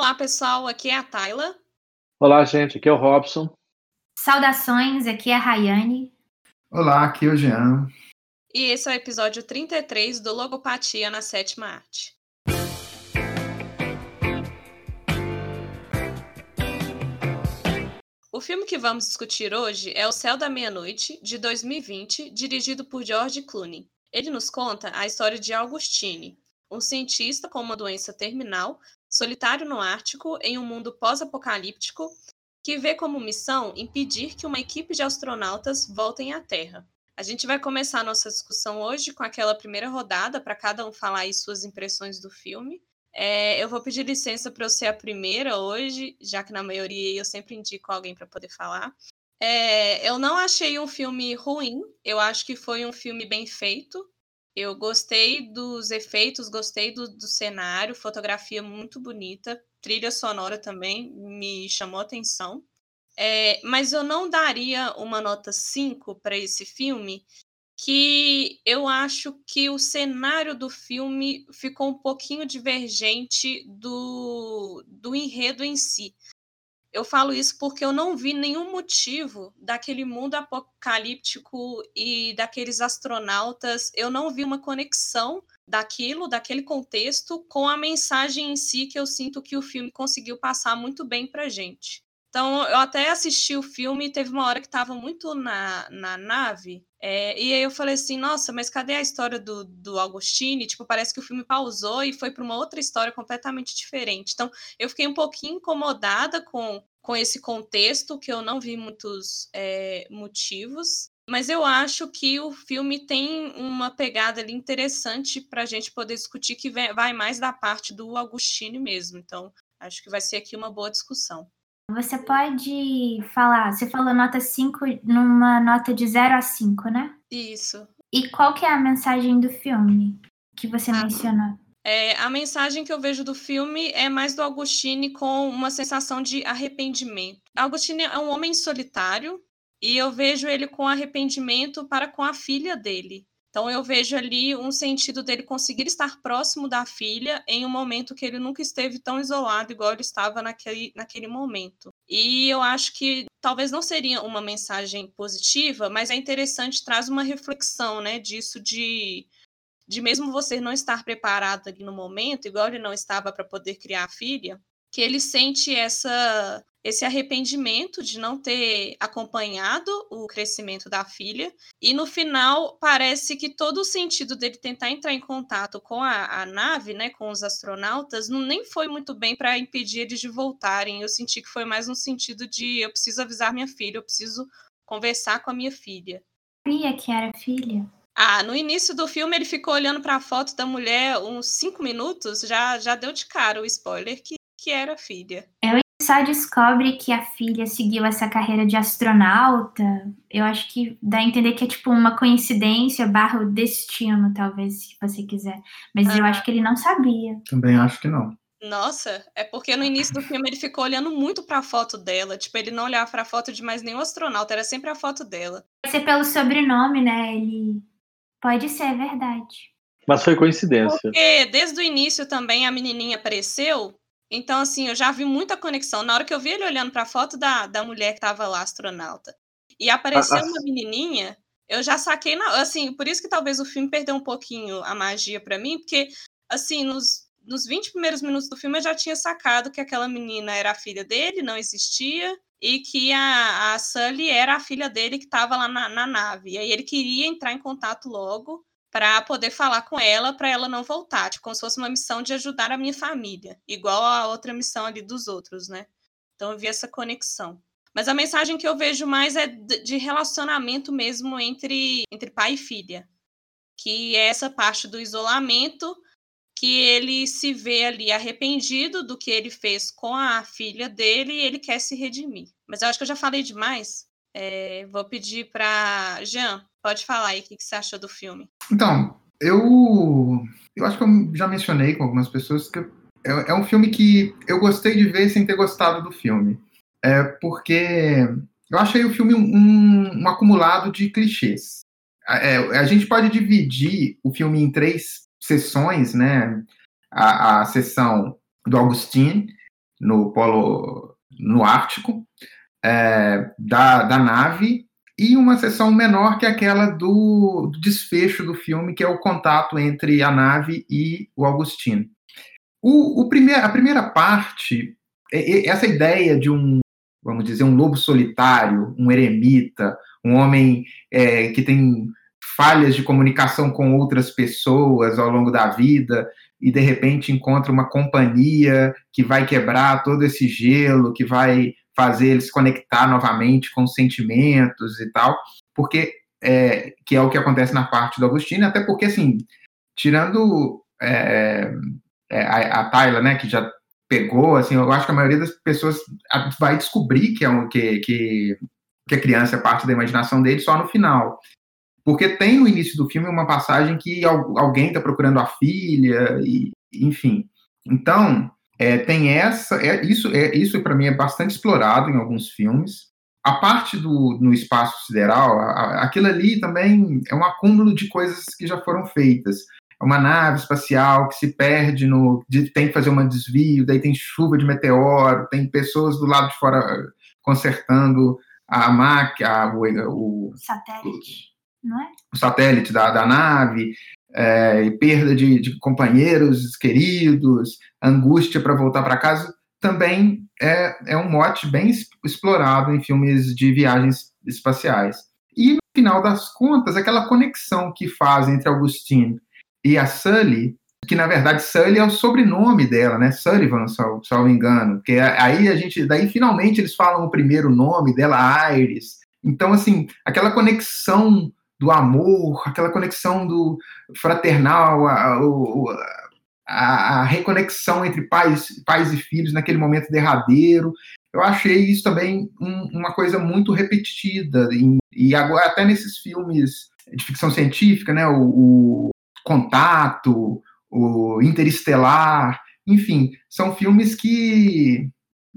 Olá, pessoal. Aqui é a Tayla. Olá, gente. Aqui é o Robson. Saudações, aqui é a Rayane. Olá, aqui é o Jean. E esse é o episódio 33 do Logopatia na Sétima Arte. O filme que vamos discutir hoje é O Céu da Meia-Noite, de 2020, dirigido por George Clooney. Ele nos conta a história de Augustine, um cientista com uma doença terminal, solitário no Ártico, em um mundo pós-apocalíptico, que vê como missão impedir que uma equipe de astronautas voltem à Terra. A gente vai começar a nossa discussão hoje com aquela primeira rodada para cada um falar aí suas impressões do filme. É, eu vou pedir licença para eu ser a primeira hoje, já que na maioria eu sempre indico alguém para poder falar. É, eu não achei um filme ruim, eu acho que foi um filme bem feito. Eu gostei dos efeitos, gostei do, do cenário, fotografia muito bonita, trilha sonora também me chamou atenção. É, mas eu não daria uma nota 5 para esse filme, que eu acho que o cenário do filme ficou um pouquinho divergente do, do enredo em si. Eu falo isso porque eu não vi nenhum motivo daquele mundo apocalíptico e daqueles astronautas, eu não vi uma conexão daquilo, daquele contexto, com a mensagem em si que eu sinto que o filme conseguiu passar muito bem pra gente. Então, eu até assisti o filme teve uma hora que estava muito na, na nave. É, e aí eu falei assim, nossa, mas cadê a história do, do Augustine? Tipo, parece que o filme pausou e foi para uma outra história completamente diferente. Então, eu fiquei um pouquinho incomodada com, com esse contexto, que eu não vi muitos é, motivos. Mas eu acho que o filme tem uma pegada ali interessante para a gente poder discutir, que vai mais da parte do Augustine mesmo. Então, acho que vai ser aqui uma boa discussão. Você pode falar, você falou nota 5 numa nota de 0 a 5, né? Isso. E qual que é a mensagem do filme que você ah, mencionou? É, a mensagem que eu vejo do filme é mais do Augustine com uma sensação de arrependimento. Augustine é um homem solitário e eu vejo ele com arrependimento para com a filha dele. Então eu vejo ali um sentido dele conseguir estar próximo da filha em um momento que ele nunca esteve tão isolado igual ele estava naquele, naquele momento. E eu acho que talvez não seria uma mensagem positiva, mas é interessante, traz uma reflexão, né, disso de de mesmo você não estar preparado ali no momento, igual ele não estava para poder criar a filha, que ele sente essa esse arrependimento de não ter acompanhado o crescimento da filha. E no final, parece que todo o sentido dele tentar entrar em contato com a, a nave, né, com os astronautas, não, nem foi muito bem para impedir eles de voltarem. Eu senti que foi mais no sentido de eu preciso avisar minha filha, eu preciso conversar com a minha filha. Sabia que era filha? Ah, no início do filme ele ficou olhando para a foto da mulher uns cinco minutos, já, já deu de cara o spoiler que, que era filha. Eu só descobre que a filha seguiu essa carreira de astronauta, eu acho que dá a entender que é tipo uma coincidência barra o destino, talvez, se você quiser. Mas ah. eu acho que ele não sabia. Também acho que não. Nossa, é porque no início do filme ele ficou olhando muito para a foto dela. Tipo, ele não olhava para a foto de mais nenhum astronauta, era sempre a foto dela. Pode ser pelo sobrenome, né? Ele. Pode ser, é verdade. Mas foi coincidência. Porque desde o início também a menininha apareceu então, assim, eu já vi muita conexão. Na hora que eu vi ele olhando para a foto da, da mulher que estava lá, astronauta, e apareceu ah, uma menininha, eu já saquei, na, assim, por isso que talvez o filme perdeu um pouquinho a magia para mim, porque, assim, nos, nos 20 primeiros minutos do filme eu já tinha sacado que aquela menina era a filha dele, não existia, e que a, a Sully era a filha dele que estava lá na, na nave. E aí ele queria entrar em contato logo para poder falar com ela para ela não voltar, tipo, como se fosse uma missão de ajudar a minha família, igual a outra missão ali dos outros, né? Então eu vi essa conexão. Mas a mensagem que eu vejo mais é de relacionamento mesmo entre, entre pai e filha, que é essa parte do isolamento, que ele se vê ali arrependido do que ele fez com a filha dele e ele quer se redimir. Mas eu acho que eu já falei demais. É, vou pedir para Jean, pode falar aí o que, que você achou do filme. Então, eu, eu acho que eu já mencionei com algumas pessoas que é, é um filme que eu gostei de ver sem ter gostado do filme. É porque eu achei o filme um, um acumulado de clichês. É, a gente pode dividir o filme em três sessões, né? A, a sessão do Augustine, no polo no Ártico é, da, da nave e uma sessão menor que é aquela do, do, desfecho do filme, que é o contato entre a nave e o Augustino. O, o primeir, a primeira parte, essa ideia de um, vamos dizer, um lobo solitário, um eremita, um homem é, que tem falhas de comunicação com outras pessoas ao longo da vida e de repente encontra uma companhia que vai quebrar todo esse gelo, que vai fazer ele se conectar novamente com sentimentos e tal, porque é, que é o que acontece na parte do Agostinho, até porque assim, tirando é, é, a, a Tayla, né, que já pegou, assim, eu acho que a maioria das pessoas vai descobrir que é um, que, que, que a criança é parte da imaginação dele só no final. Porque tem no início do filme uma passagem que alguém está procurando a filha, e, enfim. Então, é, tem essa, é, isso, é, isso para mim é bastante explorado em alguns filmes. A parte do no espaço sideral, a, a, aquilo ali também é um acúmulo de coisas que já foram feitas. É uma nave espacial que se perde no. De, tem que fazer um desvio, daí tem chuva de meteoro, tem pessoas do lado de fora consertando a máquina, o, o satélite não é? O satélite da, da nave, é, e perda de, de, companheiros queridos, angústia para voltar para casa, também é, é um mote bem explorado em filmes de viagens espaciais. E no final das contas, aquela conexão que faz entre Augustine e a Sully, que na verdade Sully é o sobrenome dela, né? Sullivan, se eu me engano. Que aí a gente, daí finalmente eles falam o primeiro nome dela, Iris. Então assim, aquela conexão do amor, aquela conexão do fraternal, a, a, a, reconexão entre pais, pais e filhos naquele momento derradeiro. Eu achei isso também um, uma coisa muito repetida. E, e, agora, até nesses filmes de ficção científica, né, o, o Contato, o Interestelar, enfim, são filmes que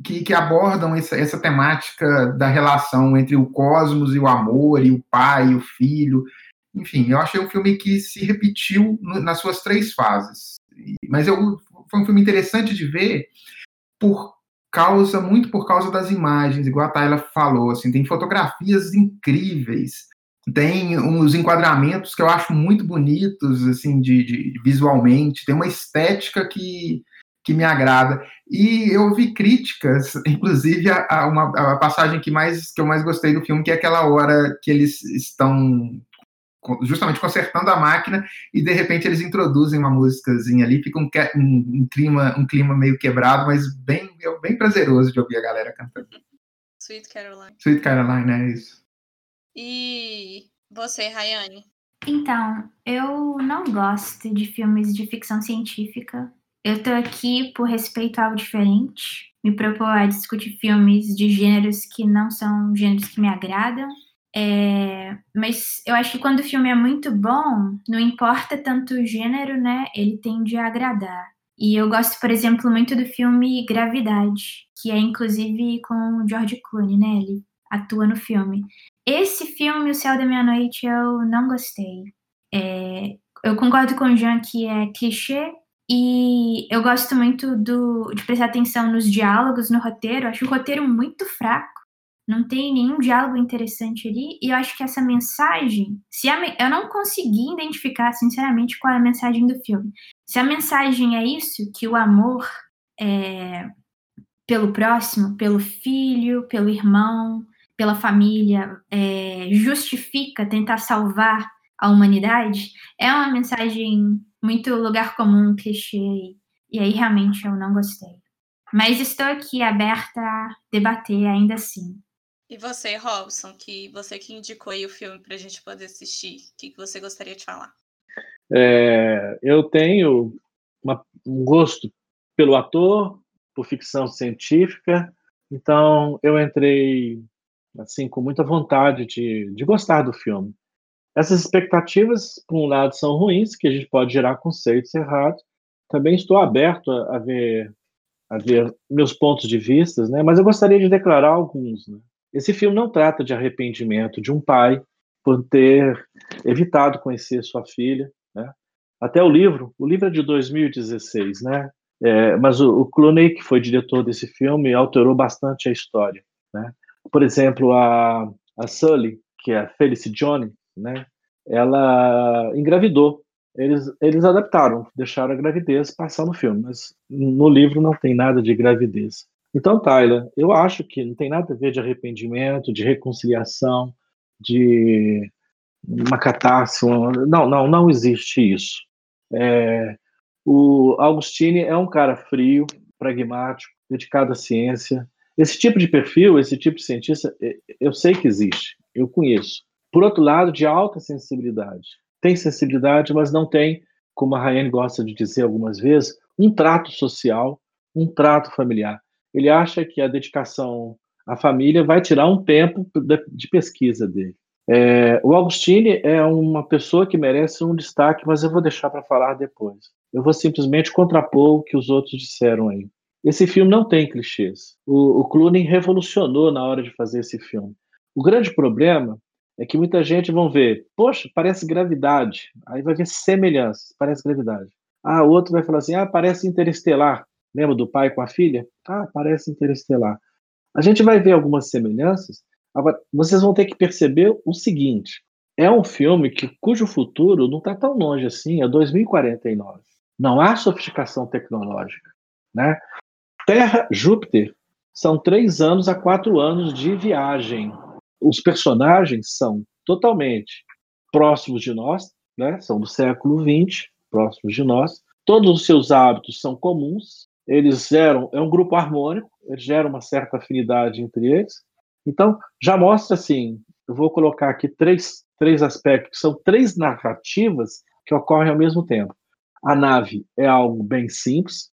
que, que abordam essa, essa temática da relação entre o cosmos e o amor, e o pai e o filho. Enfim, eu achei um filme que se repetiu nas suas três fases. Mas eu, foi um filme interessante de ver por causa, muito por causa das imagens, igual a Tayla falou, assim, tem fotografias incríveis, tem uns enquadramentos que eu acho muito bonitos, assim, de, de visualmente, tem uma estética que que me agrada. E eu vi críticas, inclusive a, a uma a passagem que mais que eu mais gostei do filme, que é aquela hora que eles estão justamente consertando a máquina e de repente eles introduzem uma músicazinha ali, fica um, um, um clima um clima meio quebrado, mas bem bem prazeroso de ouvir a galera cantando. Sweet Caroline. Sweet Caroline, é isso. E você, Rayane? Então, eu não gosto de filmes de ficção científica eu tô aqui por respeito a algo diferente, me propor a discutir filmes de gêneros que não são gêneros que me agradam. É, mas eu acho que quando o filme é muito bom, não importa tanto o gênero, né? Ele tende a agradar. E eu gosto, por exemplo, muito do filme Gravidade, que é inclusive com o George Clooney, né? Ele atua no filme. Esse filme, O Céu da Meia-Noite, eu não gostei. É, eu concordo com o Jean que é clichê, e eu gosto muito do, de prestar atenção nos diálogos, no roteiro. Acho o roteiro muito fraco. Não tem nenhum diálogo interessante ali. E eu acho que essa mensagem. Se a, eu não consegui identificar, sinceramente, qual é a mensagem do filme. Se a mensagem é isso, que o amor é, pelo próximo, pelo filho, pelo irmão, pela família, é, justifica tentar salvar a humanidade, é uma mensagem muito lugar comum, clichê, e aí realmente eu não gostei. Mas estou aqui aberta a debater ainda assim. E você, Robson, que você que indicou aí o filme para a gente poder assistir, o que, que você gostaria de falar? É, eu tenho uma, um gosto pelo ator, por ficção científica, então eu entrei assim com muita vontade de, de gostar do filme. Essas expectativas, por um lado, são ruins, que a gente pode gerar conceitos errados. Também estou aberto a, a ver a ver meus pontos de vista, né? Mas eu gostaria de declarar alguns. Né? Esse filme não trata de arrependimento de um pai por ter evitado conhecer sua filha, né? Até o livro, o livro é de 2016, né? É, mas o, o, Clooney, que foi diretor desse filme, alterou bastante a história. Né? Por exemplo, a, a Sully, que é a Felicity Jones, né? ela engravidou. Eles, eles adaptaram, deixaram a gravidez passar no filme, mas no livro não tem nada de gravidez. Então, Tyler, eu acho que não tem nada a ver de arrependimento, de reconciliação, de uma catástrofe. Não, não, não existe isso. É, o Augustine é um cara frio, pragmático, dedicado à ciência. Esse tipo de perfil, esse tipo de cientista, eu sei que existe, eu conheço. Por outro lado, de alta sensibilidade. Tem sensibilidade, mas não tem, como a Rayane gosta de dizer algumas vezes, um trato social, um trato familiar. Ele acha que a dedicação à família vai tirar um tempo de pesquisa dele. É, o Augustine é uma pessoa que merece um destaque, mas eu vou deixar para falar depois. Eu vou simplesmente contrapor o que os outros disseram aí. Esse filme não tem clichês. O, o Clooney revolucionou na hora de fazer esse filme. O grande problema é que muita gente vão ver, poxa, parece gravidade. Aí vai ver semelhanças, parece gravidade. Ah, outro vai falar assim, ah, parece interestelar. Lembra do pai com a filha? Ah, parece interestelar. A gente vai ver algumas semelhanças, Agora, vocês vão ter que perceber o seguinte: é um filme que, cujo futuro não está tão longe assim, é 2049. Não há sofisticação tecnológica. Né? Terra, Júpiter, são três anos a quatro anos de viagem. Os personagens são totalmente próximos de nós, né? são do século XX, próximos de nós. Todos os seus hábitos são comuns. Eles geram, é um grupo harmônico, eles geram uma certa afinidade entre eles. Então, já mostra assim, eu vou colocar aqui três, três aspectos, são três narrativas que ocorrem ao mesmo tempo. A nave é algo bem simples,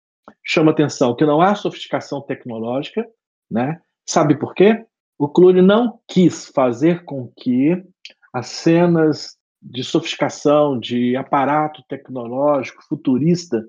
chama atenção que não há sofisticação tecnológica, né? Sabe por quê? O Clooney não quis fazer com que as cenas de sofisticação, de aparato tecnológico futurista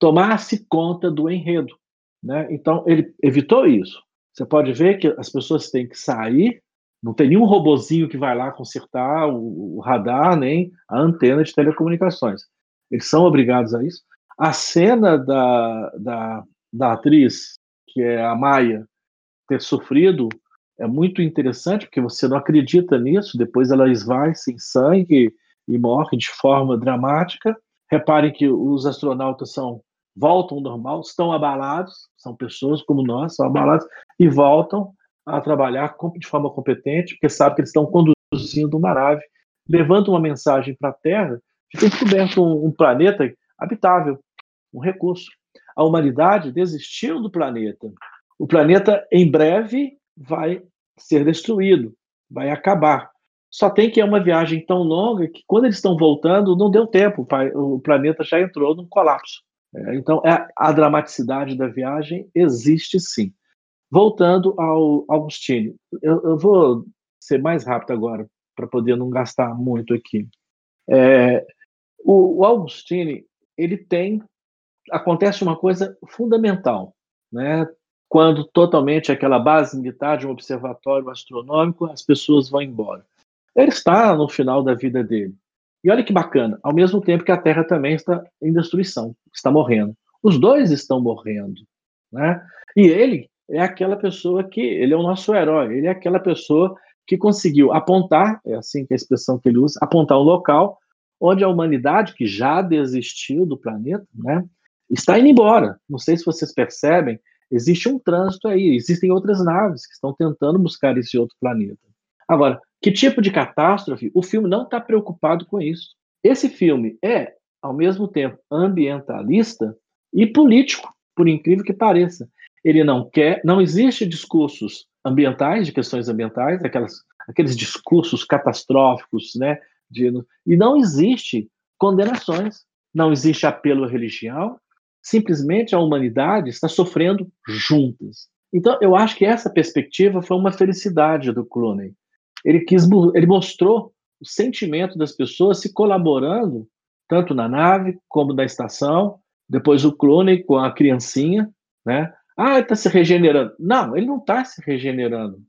tomasse conta do enredo, né? Então ele evitou isso. Você pode ver que as pessoas têm que sair, não tem nenhum robozinho que vai lá consertar o, o radar nem a antena de telecomunicações. Eles são obrigados a isso. A cena da, da, da atriz, que é a Maia, ter sofrido é muito interessante, porque você não acredita nisso, depois ela esvai sem sangue e morre de forma dramática. Reparem que os astronautas são voltam ao normal, estão abalados, são pessoas como nós, são abalados e voltam a trabalhar de forma competente, porque sabem que eles estão conduzindo uma nave, levando uma mensagem para a Terra de ter descoberto um, um planeta habitável, um recurso. A humanidade desistiu do planeta. O planeta, em breve, vai ser destruído, vai acabar. Só tem que é uma viagem tão longa que, quando eles estão voltando, não deu tempo, o planeta já entrou num colapso. É, então, é, a dramaticidade da viagem existe sim. Voltando ao Augustine, eu, eu vou ser mais rápido agora, para poder não gastar muito aqui. É, o, o ele tem. Acontece uma coisa fundamental, né? Quando totalmente aquela base militar de um observatório astronômico, as pessoas vão embora. Ele está no final da vida dele. E olha que bacana, ao mesmo tempo que a Terra também está em destruição, está morrendo. Os dois estão morrendo, né? E ele é aquela pessoa que ele é o nosso herói, ele é aquela pessoa que conseguiu apontar, é assim que é a expressão que ele usa, apontar um local onde a humanidade que já desistiu do planeta, né, está indo embora. Não sei se vocês percebem, existe um trânsito aí, existem outras naves que estão tentando buscar esse outro planeta. Agora, que tipo de catástrofe? O filme não está preocupado com isso. Esse filme é, ao mesmo tempo, ambientalista e político, por incrível que pareça. Ele não quer, não existe discursos ambientais, de questões ambientais, aquelas, aqueles discursos catastróficos, né? De, e não existe condenações, não existe apelo à religião, simplesmente a humanidade está sofrendo juntas. Então, eu acho que essa perspectiva foi uma felicidade do Clooney ele quis, ele mostrou o sentimento das pessoas se colaborando tanto na nave como na estação. Depois o clone com a criancinha, né? Ah, está se regenerando. Não, ele não está se regenerando.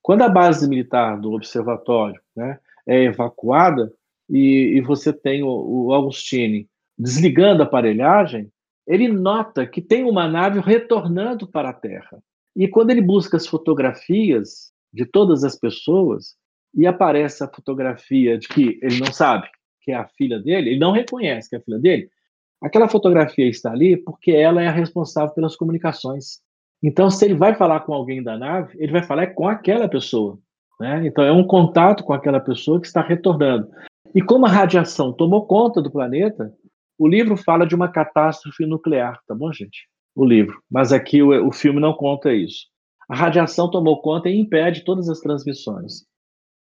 Quando a base militar do observatório né, é evacuada e, e você tem o, o Augustine desligando a aparelhagem, ele nota que tem uma nave retornando para a Terra. E quando ele busca as fotografias de todas as pessoas, e aparece a fotografia de que ele não sabe que é a filha dele, ele não reconhece que é a filha dele, aquela fotografia está ali porque ela é a responsável pelas comunicações. Então, se ele vai falar com alguém da nave, ele vai falar com aquela pessoa. Né? Então, é um contato com aquela pessoa que está retornando. E como a radiação tomou conta do planeta, o livro fala de uma catástrofe nuclear, tá bom, gente? O livro. Mas aqui o, o filme não conta isso. A radiação tomou conta e impede todas as transmissões.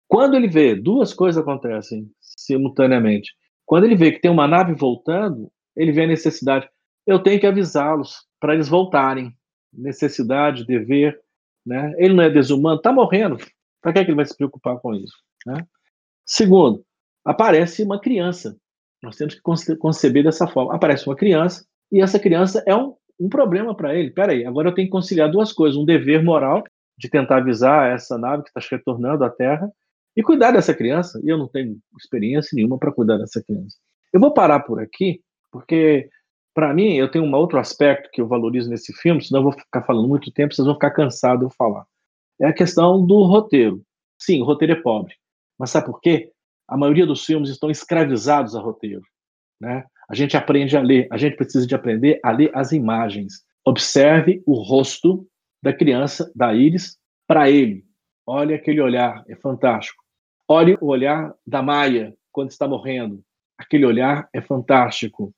Quando ele vê, duas coisas acontecem simultaneamente. Quando ele vê que tem uma nave voltando, ele vê a necessidade. Eu tenho que avisá-los para eles voltarem. Necessidade, dever. Né? Ele não é desumano, está morrendo. Para que, é que ele vai se preocupar com isso? Né? Segundo, aparece uma criança. Nós temos que conceber dessa forma. Aparece uma criança e essa criança é um, um problema para ele. Peraí, agora eu tenho que conciliar duas coisas: um dever moral de tentar avisar essa nave que está retornando à Terra e cuidar dessa criança. E eu não tenho experiência nenhuma para cuidar dessa criança. Eu vou parar por aqui, porque para mim eu tenho um outro aspecto que eu valorizo nesse filme, senão eu vou ficar falando muito tempo, vocês vão ficar cansados de falar. É a questão do roteiro. Sim, o roteiro é pobre. Mas sabe por quê? A maioria dos filmes estão escravizados a roteiro. Né? A gente aprende a ler, a gente precisa de aprender a ler as imagens. Observe o rosto da criança, da Iris, para ele. Olha aquele olhar, é fantástico. Olhe o olhar da Maia quando está morrendo. Aquele olhar é fantástico.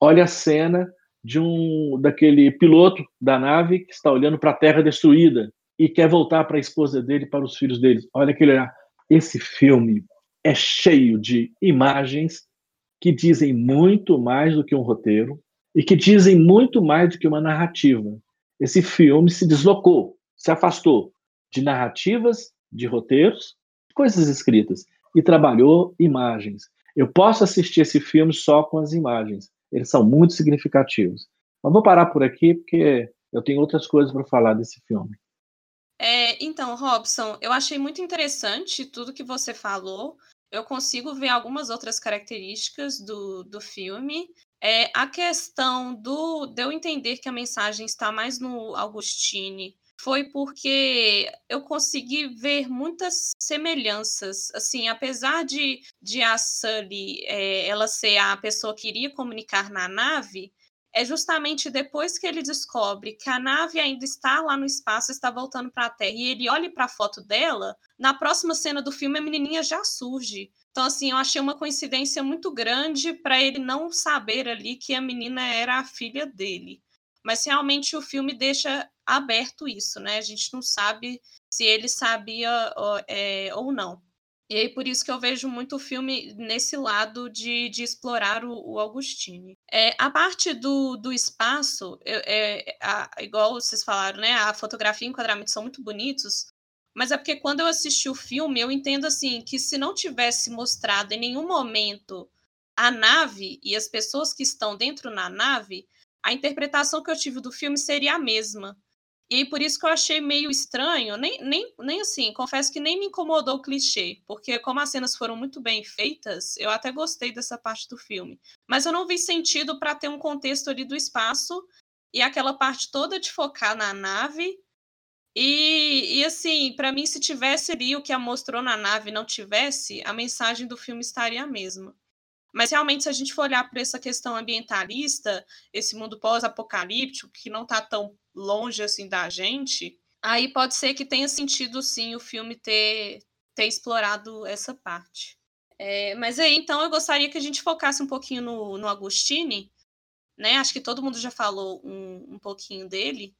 Olha a cena de um daquele piloto da nave que está olhando para a Terra destruída e quer voltar para a esposa dele, para os filhos dele. Olha aquele olhar. Esse filme é cheio de imagens que dizem muito mais do que um roteiro e que dizem muito mais do que uma narrativa. Esse filme se deslocou, se afastou de narrativas, de roteiros coisas escritas e trabalhou imagens. Eu posso assistir esse filme só com as imagens. Eles são muito significativos. Mas vou parar por aqui porque eu tenho outras coisas para falar desse filme. É, então, Robson, eu achei muito interessante tudo que você falou. Eu consigo ver algumas outras características do, do filme. É, a questão do de eu entender que a mensagem está mais no Augustine foi porque eu consegui ver muitas semelhanças. Assim, apesar de, de a Sully é, ela ser a pessoa que iria comunicar na nave, é justamente depois que ele descobre que a nave ainda está lá no espaço, está voltando para a Terra, e ele olha para a foto dela, na próxima cena do filme a menininha já surge. Então, assim, eu achei uma coincidência muito grande para ele não saber ali que a menina era a filha dele. Mas realmente o filme deixa aberto isso, né? A gente não sabe se ele sabia é, ou não. E aí, por isso que eu vejo muito filme nesse lado de, de explorar o, o Augustine. É, a parte do, do espaço, é, a, igual vocês falaram, né? A fotografia e o enquadramento são muito bonitos, mas é porque quando eu assisti o filme, eu entendo assim que se não tivesse mostrado em nenhum momento a nave e as pessoas que estão dentro na nave, a interpretação que eu tive do filme seria a mesma. E por isso que eu achei meio estranho, nem, nem, nem assim, confesso que nem me incomodou o clichê, porque como as cenas foram muito bem feitas, eu até gostei dessa parte do filme. Mas eu não vi sentido para ter um contexto ali do espaço e aquela parte toda de focar na nave. E, e assim, para mim, se tivesse ali o que a mostrou na nave não tivesse, a mensagem do filme estaria a mesma. Mas realmente, se a gente for olhar para essa questão ambientalista, esse mundo pós-apocalíptico, que não está tão longe assim da gente, aí pode ser que tenha sentido sim o filme ter, ter explorado essa parte. É, mas aí, então, eu gostaria que a gente focasse um pouquinho no, no Agostini, né? Acho que todo mundo já falou um, um pouquinho dele.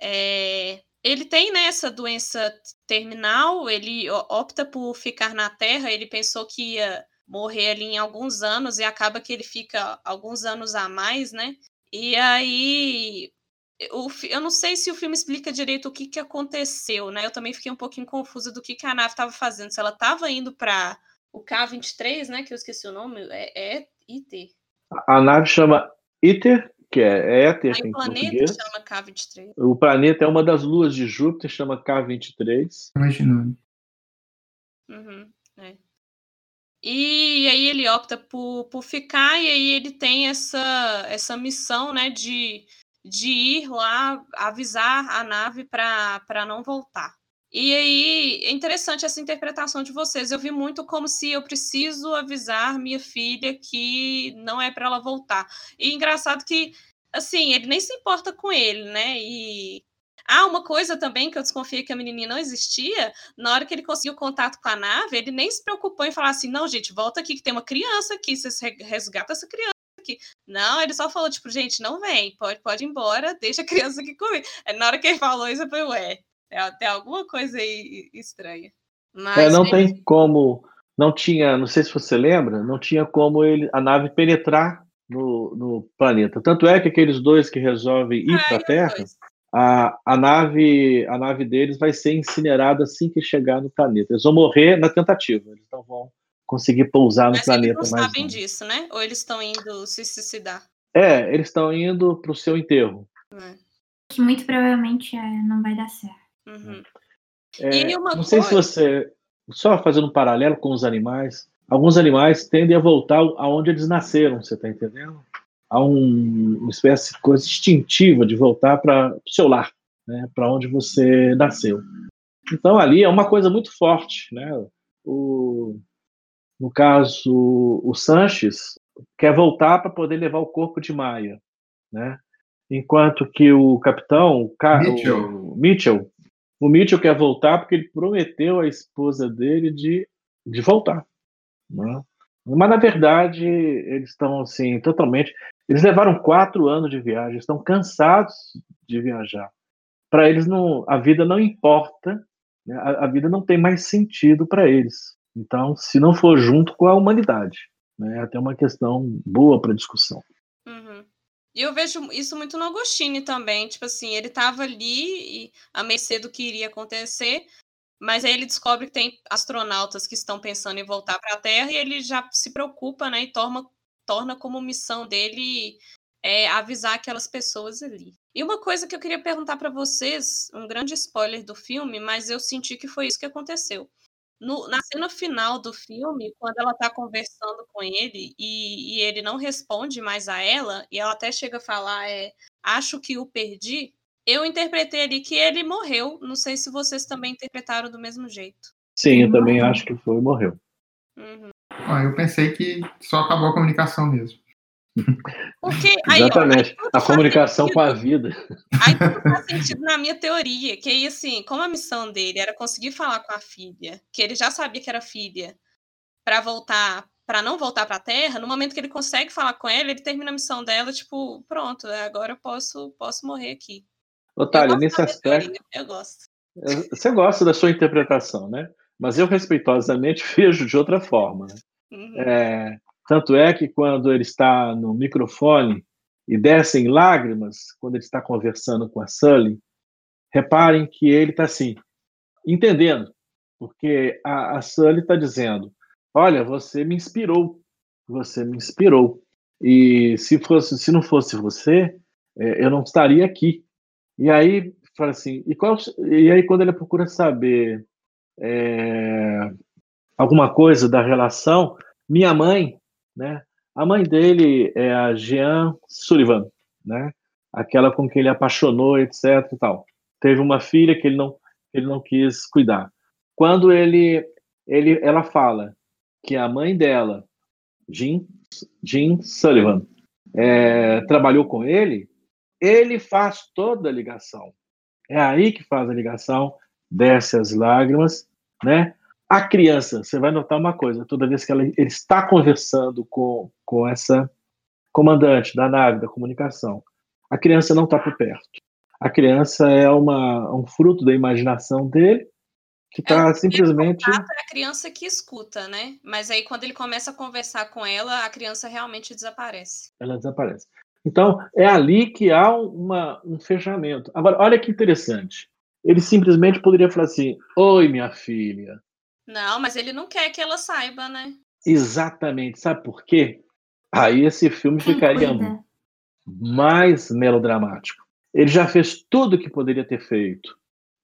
É, ele tem né, essa doença terminal, ele opta por ficar na Terra, ele pensou que ia morrer ali em alguns anos e acaba que ele fica alguns anos a mais, né? E aí o, eu não sei se o filme explica direito o que, que aconteceu, né? Eu também fiquei um pouquinho confusa do que, que a nave estava fazendo. Se ela estava indo para o K-23, né? Que eu esqueci o nome, é, é ITER. A nave chama ITER, que é Éter em o planeta chama K-23. O planeta é uma das luas de Júpiter, chama K-23. Imaginando. Uhum, é. E aí ele opta por, por ficar, e aí ele tem essa, essa missão, né, de, de ir lá avisar a nave para não voltar. E aí é interessante essa interpretação de vocês. Eu vi muito como se eu preciso avisar minha filha que não é para ela voltar. E engraçado que, assim, ele nem se importa com ele, né? E ah, uma coisa também que eu desconfiei que a menininha não existia, na hora que ele conseguiu contato com a nave, ele nem se preocupou em falar assim: não, gente, volta aqui que tem uma criança aqui, vocês resgatam essa criança aqui. Não, ele só falou, tipo, gente, não vem, pode, pode ir embora, deixa a criança aqui comigo. Na hora que ele falou isso, eu falei, ué, tem alguma coisa aí estranha. Mas, é, não tem como, não tinha, não sei se você lembra, não tinha como ele, a nave penetrar no, no planeta. Tanto é que aqueles dois que resolvem ir ah, para a Terra, a, a, nave, a nave deles vai ser incinerada assim que chegar no planeta. Eles vão morrer na tentativa, eles não vão conseguir pousar no Mas planeta eles não mais. sabem disso, né? Ou eles estão indo se suicidar? É, eles estão indo para o seu enterro. É. Que muito provavelmente é, não vai dar certo. Uhum. É, não coisa... sei se você. Só fazendo um paralelo com os animais. Alguns animais tendem a voltar aonde eles nasceram, você está entendendo? Há um, uma espécie de coisa instintiva de voltar para o seu lar, né, para onde você nasceu. Então ali é uma coisa muito forte. Né? O, no caso, o Sanches quer voltar para poder levar o corpo de Maia. Né? Enquanto que o capitão, o, Mitchell. o Mitchell, o Mitchell quer voltar porque ele prometeu à esposa dele de, de voltar. Né? Mas, na verdade, eles estão assim, totalmente. Eles levaram quatro anos de viagem, estão cansados de viajar. Para eles, não, a vida não importa, né? a, a, vida não tem mais sentido para eles. Então, se não for junto com a humanidade, né? é até uma questão boa para discussão. E eu vejo isso muito no Agostini também. Tipo assim, ele tava ali e a mercê do que iria acontecer, mas aí ele descobre que tem astronautas que estão pensando em voltar para a Terra e ele já se preocupa, né? E torna, torna como missão dele é, avisar aquelas pessoas ali. E uma coisa que eu queria perguntar para vocês, um grande spoiler do filme, mas eu senti que foi isso que aconteceu. No, na cena final do filme, quando ela tá conversando com ele e, e, ele não responde mais a ela, e ela até chega a falar, é, acho que o perdi, eu interpretei ali que ele morreu. Não sei se vocês também interpretaram do mesmo jeito. Sim, eu também acho que foi, morreu. Uhum. Ah, eu pensei que só acabou a comunicação mesmo. Porque, Exatamente. Aí, ó, a comunicação sentido. com a vida. Aí tudo faz sentido na minha teoria, que aí, assim, como a missão dele era conseguir falar com a filha, que ele já sabia que era filha, para voltar, para não voltar para a Terra, no momento que ele consegue falar com ela, ele termina a missão dela, tipo, pronto, agora eu posso, posso morrer aqui. Otário, nesse aspecto. Teoria, eu gosto. Você gosta da sua interpretação, né? Mas eu respeitosamente vejo de outra forma. Né? Uhum. É, tanto é que quando ele está no microfone e descem lágrimas, quando ele está conversando com a Sully, reparem que ele está assim, entendendo, porque a, a Sully está dizendo: Olha, você me inspirou, você me inspirou. E se fosse, se não fosse você, é, eu não estaria aqui. E aí fala assim, e, qual, e aí quando ele procura saber é, alguma coisa da relação, minha mãe né? A mãe dele é a Jean Sullivan, né? Aquela com quem ele apaixonou, etc. E tal. Teve uma filha que ele não, ele não quis cuidar. Quando ele, ele, ela fala que a mãe dela, Jean, Jean Sullivan, é, trabalhou com ele, ele faz toda a ligação. É aí que faz a ligação, desce as lágrimas, né? A criança, você vai notar uma coisa, toda vez que ela, ele está conversando com, com essa comandante da nave, da comunicação, a criança não está por perto. A criança é uma, um fruto da imaginação dele, que está é, simplesmente. É a criança que escuta, né? Mas aí quando ele começa a conversar com ela, a criança realmente desaparece. Ela desaparece. Então, é ali que há uma, um fechamento. Agora, olha que interessante. Ele simplesmente poderia falar assim: Oi, minha filha, não, mas ele não quer que ela saiba, né? Exatamente. Sabe por quê? Aí esse filme ficaria mais melodramático. Ele já fez tudo o que poderia ter feito.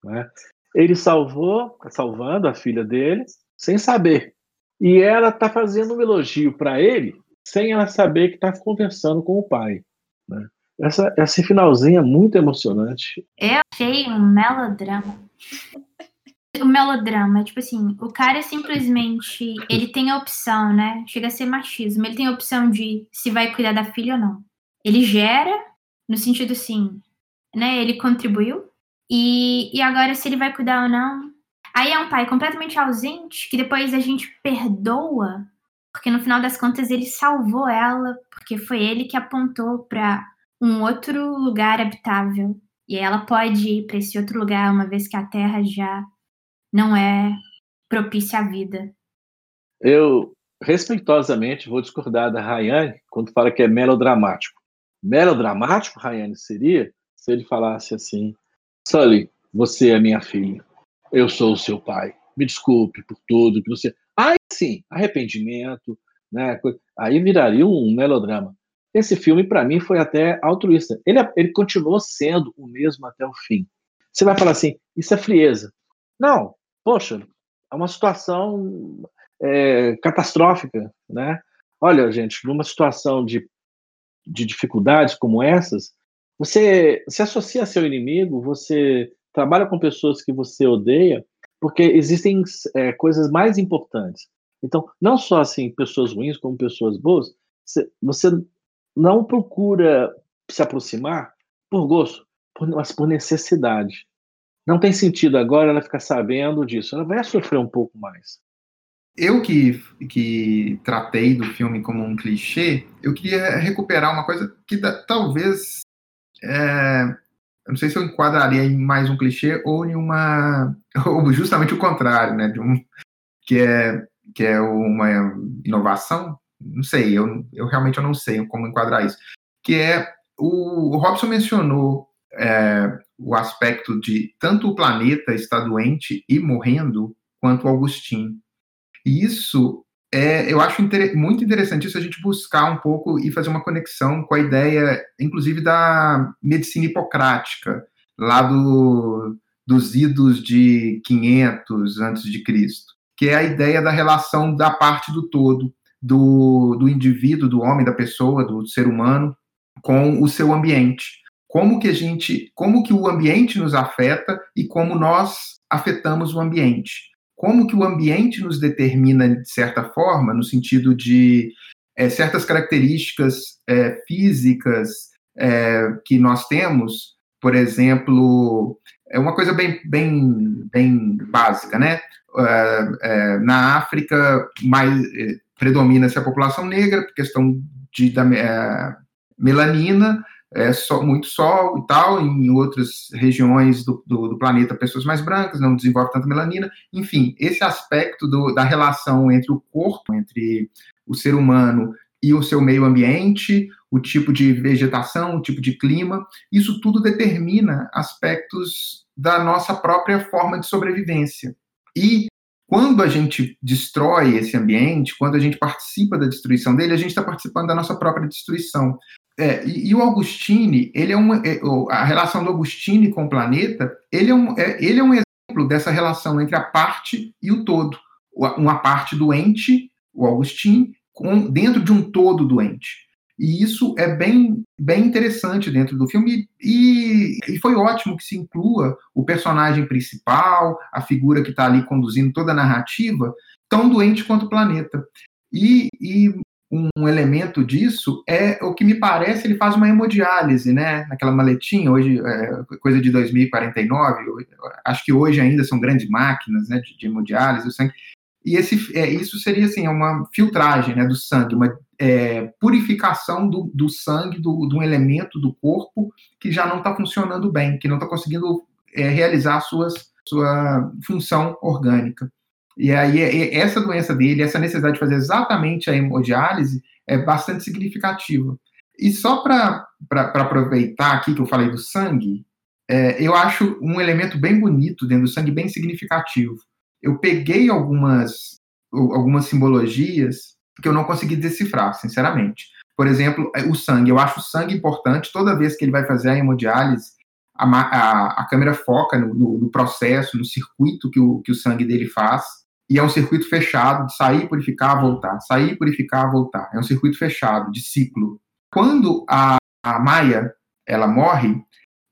Né? Ele salvou, salvando a filha dele, sem saber. E ela está fazendo um elogio para ele sem ela saber que está conversando com o pai. Né? Essa, esse finalzinho é muito emocionante. Eu achei um melodrama. O melodrama, tipo assim, o cara simplesmente, ele tem a opção, né? Chega a ser machismo. Ele tem a opção de se vai cuidar da filha ou não. Ele gera, no sentido assim, né? Ele contribuiu. E, e agora se ele vai cuidar ou não. Aí é um pai completamente ausente, que depois a gente perdoa, porque no final das contas ele salvou ela, porque foi ele que apontou para um outro lugar habitável. E ela pode ir para esse outro lugar, uma vez que a Terra já não é propícia à vida. Eu, respeitosamente, vou discordar da Rayane quando fala que é melodramático. Melodramático, Rayane, seria se ele falasse assim: Sully, você é minha filha, eu sou o seu pai, me desculpe por tudo que você. Aí sim, arrependimento, né? Aí viraria um melodrama. Esse filme, para mim, foi até altruísta. Ele, ele continuou sendo o mesmo até o fim. Você vai falar assim, isso é frieza. Não, poxa, é uma situação é, catastrófica, né? Olha, gente, numa situação de, de dificuldades como essas, você se associa a seu inimigo, você trabalha com pessoas que você odeia, porque existem é, coisas mais importantes. Então, não só assim pessoas ruins como pessoas boas, você não procura se aproximar por gosto, mas por necessidade. Não tem sentido agora ela ficar sabendo disso. Ela vai sofrer um pouco mais. Eu que, que tratei do filme como um clichê, eu queria recuperar uma coisa que da, talvez. É, eu não sei se eu enquadraria em mais um clichê ou em uma. ou justamente o contrário, né? De um, que, é, que é uma inovação. Não sei, eu, eu realmente eu não sei como enquadrar isso. Que é. O, o Robson mencionou é, o aspecto de tanto o planeta está doente e morrendo, quanto o Augustin. E isso é, eu acho inter muito interessante isso a gente buscar um pouco e fazer uma conexão com a ideia, inclusive, da medicina hipocrática, lá do, dos idos de 500 antes de Cristo, que é a ideia da relação da parte do todo, do, do indivíduo, do homem, da pessoa, do ser humano, com o seu ambiente como que a gente, como que o ambiente nos afeta e como nós afetamos o ambiente. Como que o ambiente nos determina de certa forma, no sentido de é, certas características é, físicas é, que nós temos, por exemplo, é uma coisa bem, bem, bem básica, né? Na África mais predomina-se a população negra, por questão de da, melanina, é, só, muito sol e tal, em outras regiões do, do, do, planeta, pessoas mais brancas, não desenvolve tanta melanina. Enfim, esse aspecto do, da relação entre o corpo, entre o ser humano e o seu meio ambiente, o tipo de vegetação, o tipo de clima, isso tudo determina aspectos da nossa própria forma de sobrevivência. E quando a gente destrói esse ambiente, quando a gente participa da destruição dele, a gente está participando da nossa própria destruição. É, e, e, o Augustine, ele é uma, é, a relação do Augustine com o planeta, ele é, um, é, ele é um exemplo dessa relação entre a parte e o todo. Uma parte doente, o Augustine, com, dentro de um todo doente. E isso é bem, bem interessante dentro do filme, e, e foi ótimo que se inclua o personagem principal, a figura que está ali conduzindo toda a narrativa, tão doente quanto o planeta. E, e um elemento disso é o que me parece ele faz uma hemodiálise, né? Naquela maletinha, hoje, é, coisa de 2049, acho que hoje ainda são grandes máquinas né, de, de hemodiálise, o sangue. E esse, é, isso seria assim, uma filtragem né, do sangue, uma é, purificação do, do sangue, do, de um elemento do corpo que já não está funcionando bem, que não está conseguindo é, realizar suas, sua função orgânica. E aí, essa doença dele, essa necessidade de fazer exatamente a hemodiálise, é bastante significativa. E só para aproveitar aqui que eu falei do sangue, é, eu acho um elemento bem bonito dentro do sangue, bem significativo. Eu peguei algumas, algumas simbologias que eu não consegui decifrar, sinceramente. Por exemplo, é, o sangue. Eu acho o sangue importante. Toda vez que ele vai fazer a hemodiálise, a, a, a câmera foca no, no, no, processo, no circuito que o, que o sangue dele faz e é um circuito fechado de sair, purificar, voltar, sair, purificar, voltar. É um circuito fechado de ciclo. Quando a, a Maia ela morre,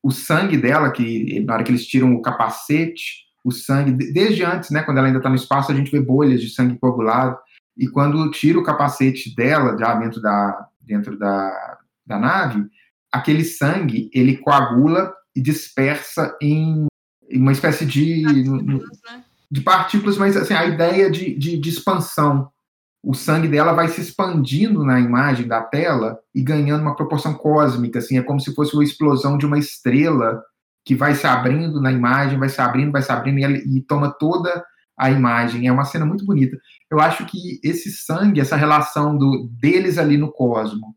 o sangue dela, que na hora que eles tiram o capacete, o sangue, desde antes, né, quando ela ainda está no espaço, a gente vê bolhas de sangue coagulado. E quando tira o capacete dela, já dentro da, dentro da, da nave, aquele sangue ele coagula e dispersa em, em uma espécie de partículas, né? De partículas, mas assim a ideia de, de, de, expansão. O sangue dela vai se expandindo na imagem da tela e ganhando uma proporção cósmica, assim, é como se fosse uma explosão de uma estrela que vai se abrindo na imagem, vai se abrindo, vai se abrindo e, e toma toda a imagem. É uma cena muito bonita. Eu acho que esse sangue, essa relação do, deles ali no cosmo,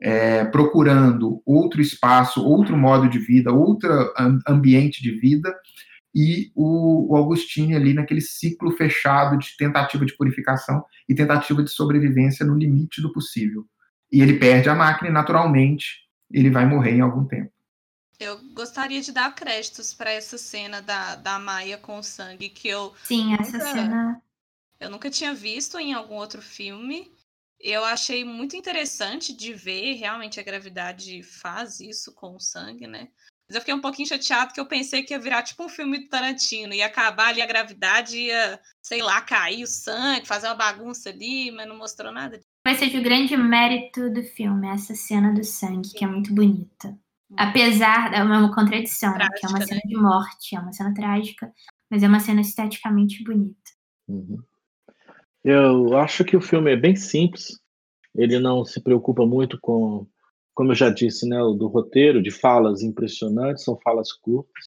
é, procurando outro espaço, outro modo de vida, outro ambiente de vida, e o, o Augustine ali naquele ciclo fechado de tentativa de purificação e tentativa de sobrevivência no limite do possível. E ele perde a máquina e, naturalmente, ele vai morrer em algum tempo. Eu gostaria de dar créditos para essa cena da, da Maia com o sangue que eu. Sim, essa nunca, cena. Eu nunca tinha visto em algum outro filme. Eu achei muito interessante de ver realmente a gravidade faz isso com o sangue, né? Mas eu fiquei um pouquinho chateado que eu pensei que ia virar tipo um filme do Tarantino, ia acabar ali a gravidade, ia, sei lá, cair o sangue, fazer uma bagunça ali, mas não mostrou nada. Vai ser o grande mérito do filme, essa cena do sangue, que é muito bonita. Apesar, é uma contradição, trágica, né? que é uma cena né? de morte, é uma cena trágica, mas é uma cena esteticamente bonita. Uhum. Eu acho que o filme é bem simples, ele não se preocupa muito com, como eu já disse, né, do roteiro, de falas impressionantes, são falas curtas,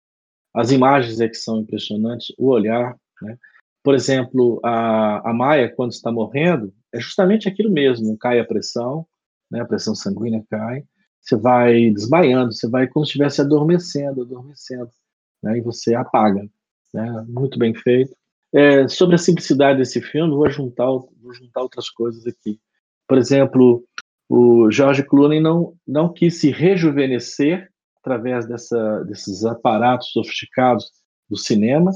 as imagens é que são impressionantes, o olhar, né? Por exemplo, a, a Maia, quando está morrendo, é justamente aquilo mesmo, cai a pressão, né, a pressão sanguínea cai, você vai desmaiando, você vai como se estivesse adormecendo, adormecendo, né? E você apaga, né? Muito bem feito. É, sobre a simplicidade desse filme, vou juntar, vou juntar outras coisas aqui. Por exemplo, o George Clooney não, não quis se rejuvenescer através dessa, desses aparatos sofisticados do cinema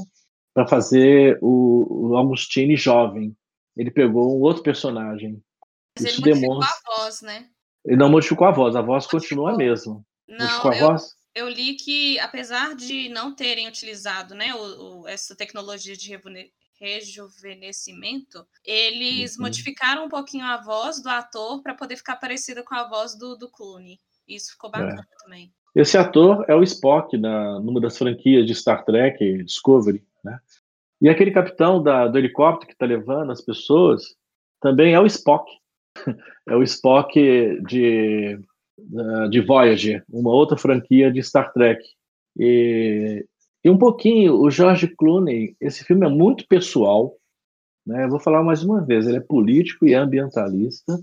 para fazer o, o Augustine jovem. Ele pegou um outro personagem. Mas Isso ele demonstra a voz, né? Ele não modificou a voz, a voz continua a mesma. Não, modificou a eu, voz? eu li que, apesar de não terem utilizado né, o, o, essa tecnologia de rejuvenescimento, eles uhum. modificaram um pouquinho a voz do ator para poder ficar parecida com a voz do, do Clooney. Isso ficou bacana é. também. Esse ator é o Spock na, numa das franquias de Star Trek, Discovery, né? E aquele capitão da, do helicóptero que está levando as pessoas também é o Spock é o Spock de, de Voyager, uma outra franquia de Star Trek. E, e um pouquinho, o George Clooney, esse filme é muito pessoal, né? Eu vou falar mais uma vez, ele é político e ambientalista,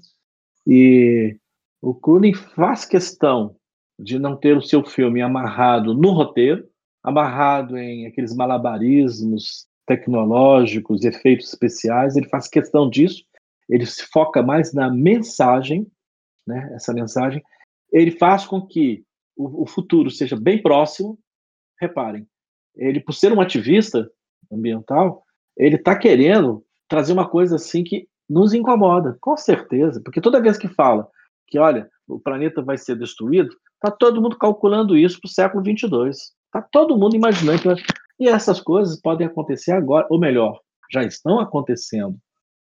e o Clooney faz questão de não ter o seu filme amarrado no roteiro, amarrado em aqueles malabarismos tecnológicos, efeitos especiais, ele faz questão disso, ele se foca mais na mensagem, né, essa mensagem, ele faz com que o, o futuro seja bem próximo. Reparem, ele, por ser um ativista ambiental, ele está querendo trazer uma coisa assim que nos incomoda, com certeza, porque toda vez que fala que, olha, o planeta vai ser destruído, está todo mundo calculando isso para o século 22. Está todo mundo imaginando que... E essas coisas podem acontecer agora, ou melhor, já estão acontecendo.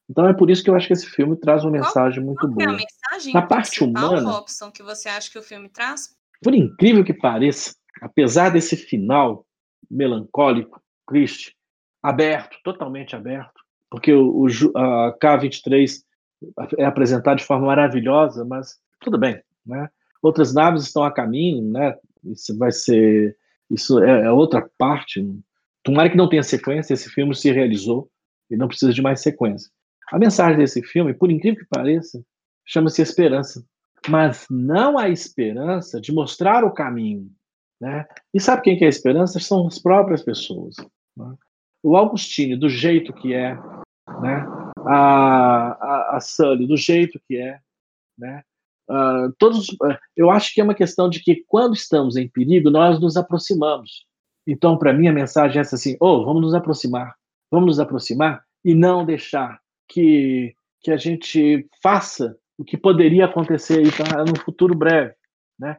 Então é por isso que eu acho que esse filme traz uma mensagem qual, muito qual boa. É a mensagem Na parte humana, Robson, que você acha que o filme traz? Por incrível que pareça, apesar desse final melancólico, triste, aberto, totalmente aberto, porque o, o a K-23 é apresentado de forma maravilhosa, mas tudo bem, né? Outras naves estão a caminho, né? Isso vai ser, isso é, é outra parte. Tomara que não tenha sequência. Esse filme se realizou e não precisa de mais sequência. A mensagem desse filme, por incrível que pareça, chama-se esperança. Mas não a esperança de mostrar o caminho. Né? E sabe quem que é a esperança? São as próprias pessoas. Né? O Augustine, do jeito que é, né? a, a, a Sully, do jeito que é, né? Uh, todos, uh, eu acho que é uma questão de que quando estamos em perigo, nós nos aproximamos. Então, para mim, a mensagem é essa assim: oh, vamos nos aproximar, vamos nos aproximar e não deixar que, que a gente faça o que poderia acontecer aí no futuro breve, né?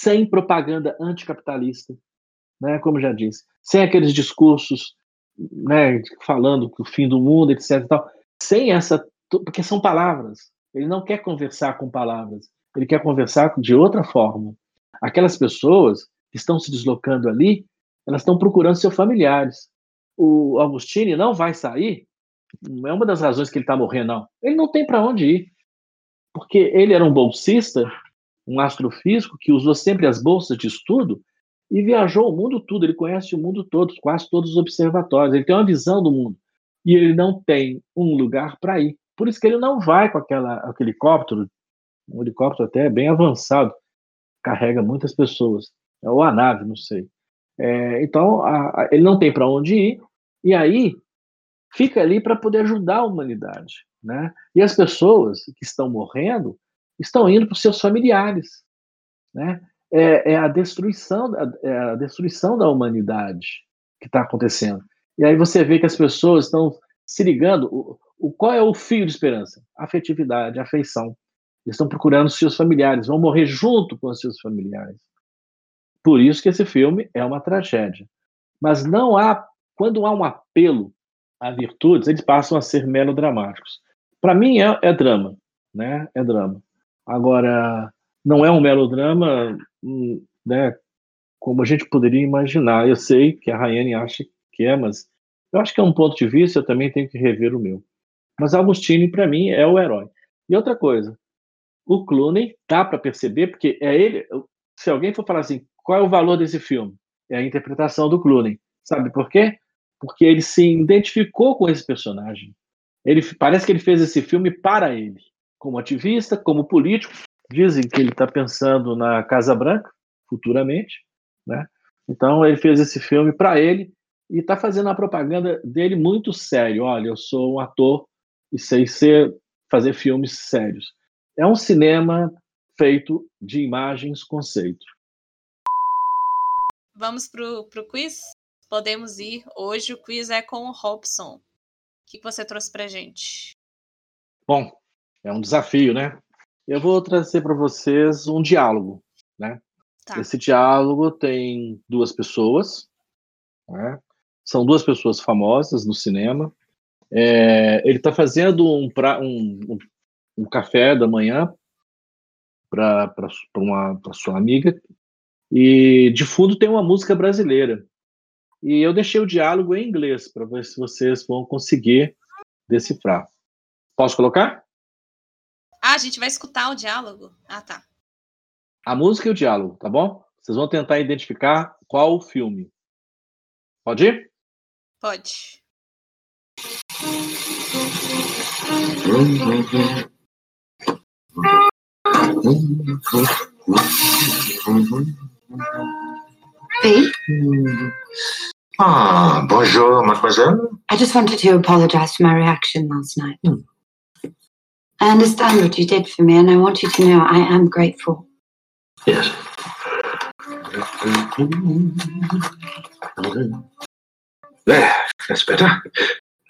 Sem propaganda anticapitalista, né? como já disse, sem aqueles discursos né, falando que o fim do mundo, etc. Tal, sem essa. Porque são palavras. Ele não quer conversar com palavras, ele quer conversar de outra forma. Aquelas pessoas que estão se deslocando ali, elas estão procurando seus familiares. O Augustine não vai sair, não é uma das razões que ele está morrendo, não. Ele não tem para onde ir. Porque ele era um bolsista, um astrofísico que usou sempre as bolsas de estudo e viajou o mundo todo. Ele conhece o mundo todo, quase todos os observatórios. Ele tem uma visão do mundo. E ele não tem um lugar para ir. Por isso que ele não vai com aquela, aquele helicóptero, um helicóptero até bem avançado, carrega muitas pessoas. Ou a nave, não sei. É, então, a, a, ele não tem para onde ir, e aí fica ali para poder ajudar a humanidade. Né? E as pessoas que estão morrendo estão indo para os seus familiares. Né? É, é, a destruição, é a destruição da humanidade que está acontecendo. E aí você vê que as pessoas estão se ligando. O, o, qual é o fio de esperança? Afetividade, afeição. Eles estão procurando seus familiares, vão morrer junto com os seus familiares. Por isso que esse filme é uma tragédia. Mas não há, quando há um apelo a virtudes, eles passam a ser melodramáticos. Para mim é, é, drama, né? É drama. Agora, não é um melodrama, né? Como a gente poderia imaginar. Eu sei que a Rayane acha que é, mas eu acho que é um ponto de vista. Eu também tenho que rever o meu. Mas Agostini, para mim, é o herói. E outra coisa, o Clooney dá para perceber, porque é ele. Se alguém for falar assim, qual é o valor desse filme? É a interpretação do Clooney. Sabe por quê? Porque ele se identificou com esse personagem. Ele parece que ele fez esse filme para ele, como ativista, como político. Dizem que ele está pensando na Casa Branca futuramente, né? Então ele fez esse filme para ele e está fazendo a propaganda dele muito sério. Olha, eu sou um ator e sei ser fazer filmes sérios. É um cinema feito de imagens conceito. Vamos pro, pro quiz? Podemos ir. Hoje o quiz é com o Robson. O que você trouxe pra gente? Bom, é um desafio, né? Eu vou trazer para vocês um diálogo, né? Tá. Esse diálogo tem duas pessoas, né? São duas pessoas famosas no cinema. É, ele está fazendo um, pra, um, um, café da manhã para sua amiga e de fundo tem uma música brasileira. E eu deixei o diálogo em inglês para ver se vocês vão conseguir decifrar. Posso colocar? Ah, a gente vai escutar o diálogo. Ah, tá. A música e o diálogo, tá bom? Vocês vão tentar identificar qual o filme. Pode ir? Pode. V? Ah, bonjour, mademoiselle. I just wanted to apologize for my reaction last night. Mm. I understand what you did for me, and I want you to know I am grateful. Yes. There, that's better.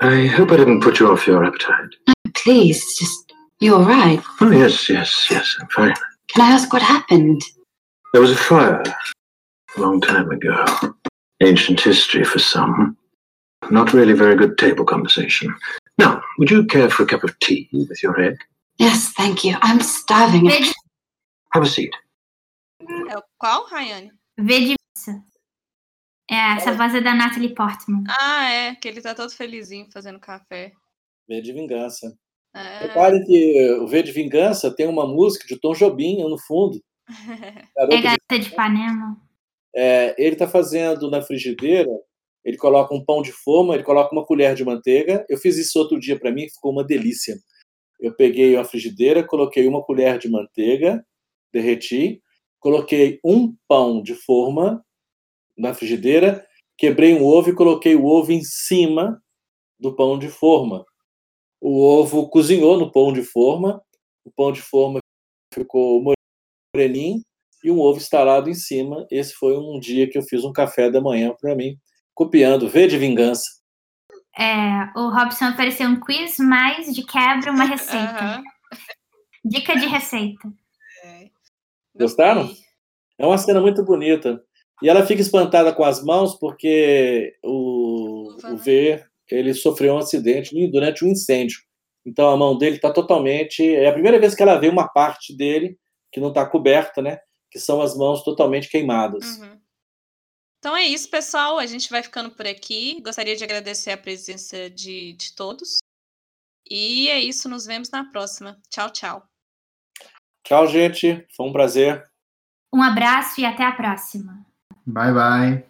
I hope I didn't put you off your appetite. No, please, just, you're all right? Oh, yes, yes, yes, I'm fine. Can I ask what happened? There was a fire a long time ago. Ancient history for some. Not really very good table conversation. Now, would you care for a cup of tea with your egg? Yes, thank you. I'm starving. Have a seat. É qual, Rayane? V de É, essa voz é da Natalie Portman. Ah, é, que ele tá todo felizinho fazendo café. V de Vingança. É. Repare que o V de Vingança tem uma música de Tom Jobim no fundo. é Gata de Ipanema. É, ele está fazendo na frigideira, ele coloca um pão de forma, ele coloca uma colher de manteiga. Eu fiz isso outro dia para mim, ficou uma delícia. Eu peguei uma frigideira, coloquei uma colher de manteiga, derreti, coloquei um pão de forma na frigideira, quebrei um ovo e coloquei o ovo em cima do pão de forma. O ovo cozinhou no pão de forma, o pão de forma ficou moreninho, e um ovo estalado em cima. Esse foi um dia que eu fiz um café da manhã para mim, copiando V de Vingança. É, o Robson ofereceu um quiz, mais de quebra uma receita. Aham. Dica de receita. É. Gostaram? É uma cena muito bonita. E ela fica espantada com as mãos porque o, Uva, o? V ele sofreu um acidente durante um incêndio. Então a mão dele está totalmente. É a primeira vez que ela vê uma parte dele que não está coberta, né? Que são as mãos totalmente queimadas. Uhum. Então é isso, pessoal. A gente vai ficando por aqui. Gostaria de agradecer a presença de, de todos. E é isso, nos vemos na próxima. Tchau, tchau. Tchau, gente. Foi um prazer. Um abraço e até a próxima. Bye, bye.